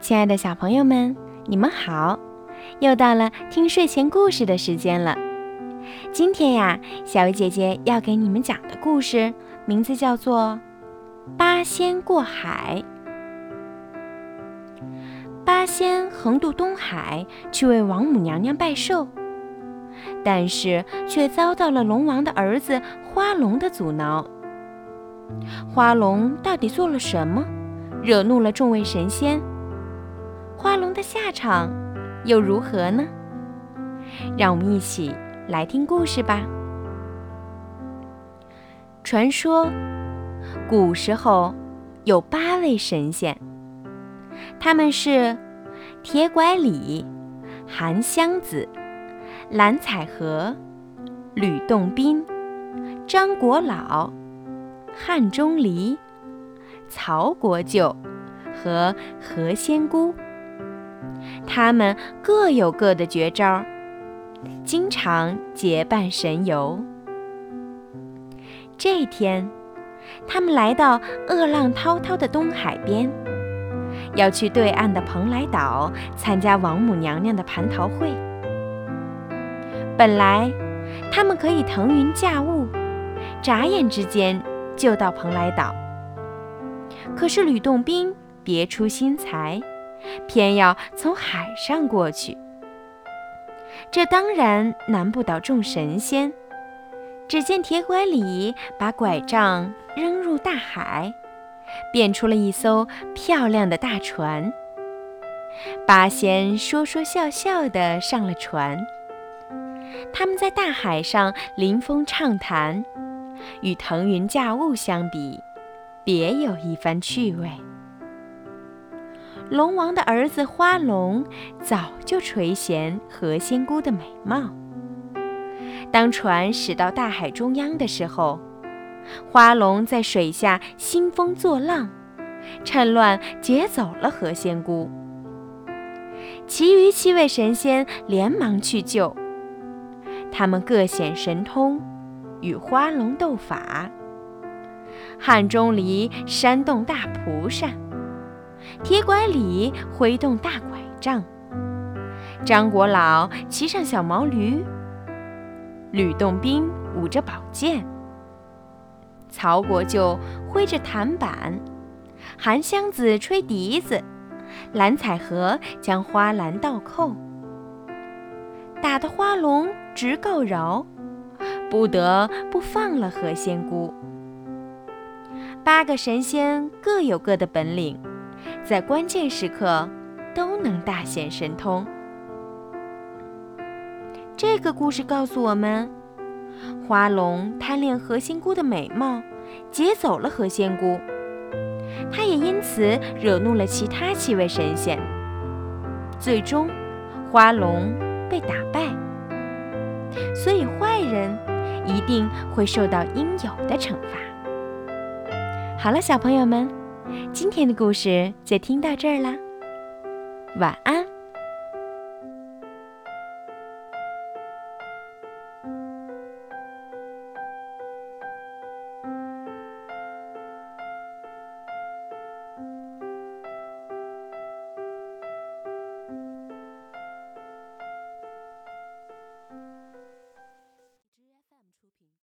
亲爱的小朋友们，你们好！又到了听睡前故事的时间了。今天呀，小鱼姐姐要给你们讲的故事名字叫做《八仙过海》。八仙横渡东海去为王母娘娘拜寿，但是却遭到了龙王的儿子花龙的阻挠。花龙到底做了什么，惹怒了众位神仙？花龙的下场又如何呢？让我们一起来听故事吧。传说，古时候有八位神仙，他们是铁拐李、韩湘子、蓝采和、吕洞宾、张果老、汉钟离、曹国舅和何仙姑。他们各有各的绝招，经常结伴神游。这天，他们来到恶浪滔滔的东海边，要去对岸的蓬莱岛参加王母娘娘的蟠桃会。本来，他们可以腾云驾雾，眨眼之间就到蓬莱岛。可是吕洞宾别出心裁。偏要从海上过去，这当然难不倒众神仙。只见铁拐李把拐杖扔入大海，变出了一艘漂亮的大船。八仙说说笑笑地上了船，他们在大海上临风畅谈，与腾云驾雾相比，别有一番趣味。龙王的儿子花龙早就垂涎何仙姑的美貌。当船驶到大海中央的时候，花龙在水下兴风作浪，趁乱劫走了何仙姑。其余七位神仙连忙去救，他们各显神通，与花龙斗法。汉钟离扇动大蒲扇。铁拐李挥动大拐杖，张果老骑上小毛驴，吕洞宾舞着宝剑，曹国舅挥着弹板，韩湘子吹笛子，蓝采和将花篮倒扣，打得花龙直告饶，不得不放了何仙姑。八个神仙各有各的本领。在关键时刻都能大显神通。这个故事告诉我们，花龙贪恋何仙姑的美貌，劫走了何仙姑，他也因此惹怒了其他七位神仙。最终，花龙被打败。所以，坏人一定会受到应有的惩罚。好了，小朋友们。今天的故事就听到这儿啦，晚安。